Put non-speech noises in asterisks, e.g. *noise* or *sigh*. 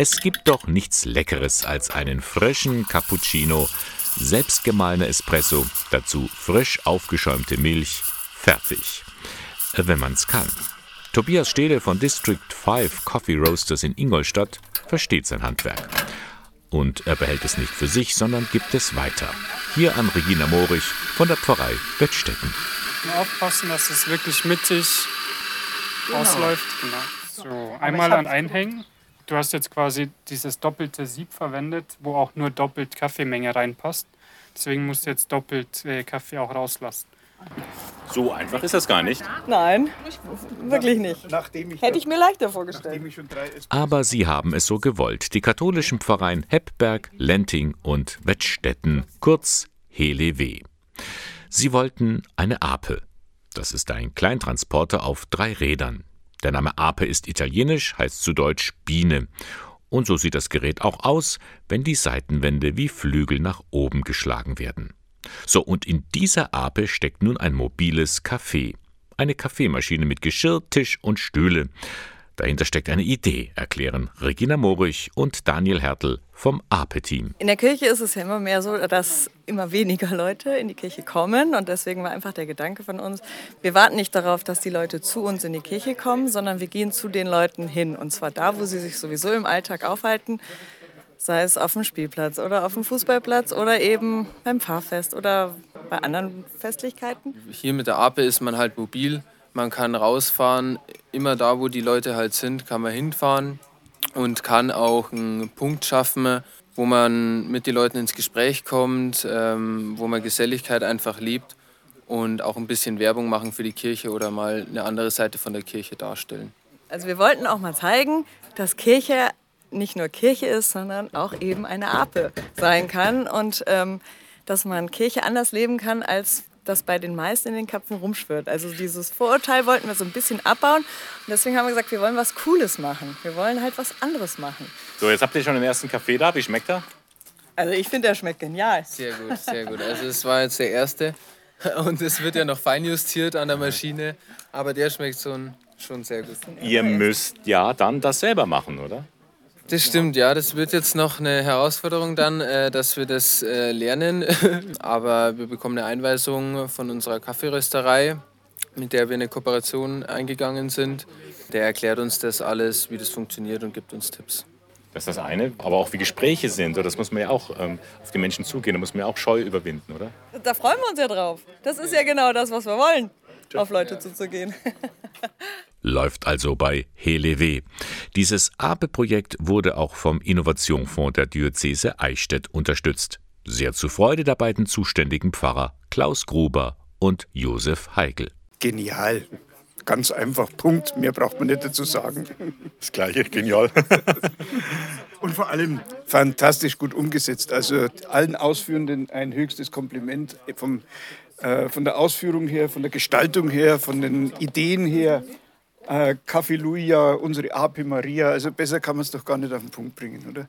Es gibt doch nichts Leckeres als einen frischen Cappuccino, selbstgemahlener Espresso, dazu frisch aufgeschäumte Milch, fertig. Wenn man's kann. Tobias Stehle von District 5 Coffee Roasters in Ingolstadt versteht sein Handwerk. Und er behält es nicht für sich, sondern gibt es weiter. Hier an Regina Morich von der Pfarrei Wettstetten. Aufpassen, dass es wirklich mittig genau. ausläuft. Genau. So, einmal an einhängen. Du hast jetzt quasi dieses doppelte Sieb verwendet, wo auch nur doppelt Kaffeemenge reinpasst. Deswegen musst du jetzt doppelt äh, Kaffee auch rauslassen. So einfach ist das gar nicht. Nein, wirklich nicht. Hätte ich mir leichter vorgestellt. Aber sie haben es so gewollt. Die katholischen Pfarreien Heppberg, Lenting und Wettstetten, kurz HLW. Sie wollten eine Ape. Das ist ein Kleintransporter auf drei Rädern. Der Name Ape ist italienisch, heißt zu Deutsch Biene. Und so sieht das Gerät auch aus, wenn die Seitenwände wie Flügel nach oben geschlagen werden. So, und in dieser Ape steckt nun ein mobiles Café. Eine Kaffeemaschine mit Geschirr, Tisch und Stühle. Dahinter steckt eine Idee, erklären Regina Morich und Daniel Hertel vom APE-Team. In der Kirche ist es ja immer mehr so, dass immer weniger Leute in die Kirche kommen. Und deswegen war einfach der Gedanke von uns, wir warten nicht darauf, dass die Leute zu uns in die Kirche kommen, sondern wir gehen zu den Leuten hin. Und zwar da, wo sie sich sowieso im Alltag aufhalten sei es auf dem Spielplatz oder auf dem Fußballplatz oder eben beim Fahrfest oder bei anderen Festlichkeiten. Hier mit der Ape ist man halt mobil, man kann rausfahren, immer da, wo die Leute halt sind, kann man hinfahren und kann auch einen Punkt schaffen, wo man mit den Leuten ins Gespräch kommt, ähm, wo man Geselligkeit einfach liebt und auch ein bisschen Werbung machen für die Kirche oder mal eine andere Seite von der Kirche darstellen. Also wir wollten auch mal zeigen, dass Kirche nicht nur Kirche ist, sondern auch eben eine Ape sein kann und ähm, dass man Kirche anders leben kann, als das bei den meisten in den Köpfen rumschwirrt. Also dieses Vorurteil wollten wir so ein bisschen abbauen und deswegen haben wir gesagt, wir wollen was Cooles machen. Wir wollen halt was anderes machen. So, jetzt habt ihr schon den ersten Kaffee da. Wie schmeckt er? Also ich finde, der schmeckt genial. Sehr gut, sehr gut. Also es war jetzt der erste *laughs* und es wird ja noch feinjustiert an der Maschine, aber der schmeckt schon, schon sehr gut. Ihr müsst ja dann das selber machen, oder? Das stimmt, ja. Das wird jetzt noch eine Herausforderung dann, äh, dass wir das äh, lernen. *laughs* Aber wir bekommen eine Einweisung von unserer Kaffeerösterei, mit der wir eine Kooperation eingegangen sind. Der erklärt uns das alles, wie das funktioniert und gibt uns Tipps. Das ist das eine, aber auch wie Gespräche sind, das muss man ja auch ähm, auf die Menschen zugehen, da muss man ja auch Scheu überwinden, oder? Da freuen wir uns ja drauf. Das ist ja genau das, was wir wollen, auf Leute zuzugehen. *laughs* läuft also bei Helewe. Dieses APE-Projekt wurde auch vom Innovationsfonds der Diözese Eichstätt unterstützt. Sehr zur Freude der beiden zuständigen Pfarrer Klaus Gruber und Josef Heigl. Genial. Ganz einfach, Punkt. Mehr braucht man nicht dazu sagen. Das gleiche, genial. *laughs* Und vor allem fantastisch gut umgesetzt. Also allen Ausführenden ein höchstes Kompliment vom, äh, von der Ausführung her, von der Gestaltung her, von den Ideen her äh, Kaffee Luia, unsere Ape Maria. Also besser kann man es doch gar nicht auf den Punkt bringen, oder?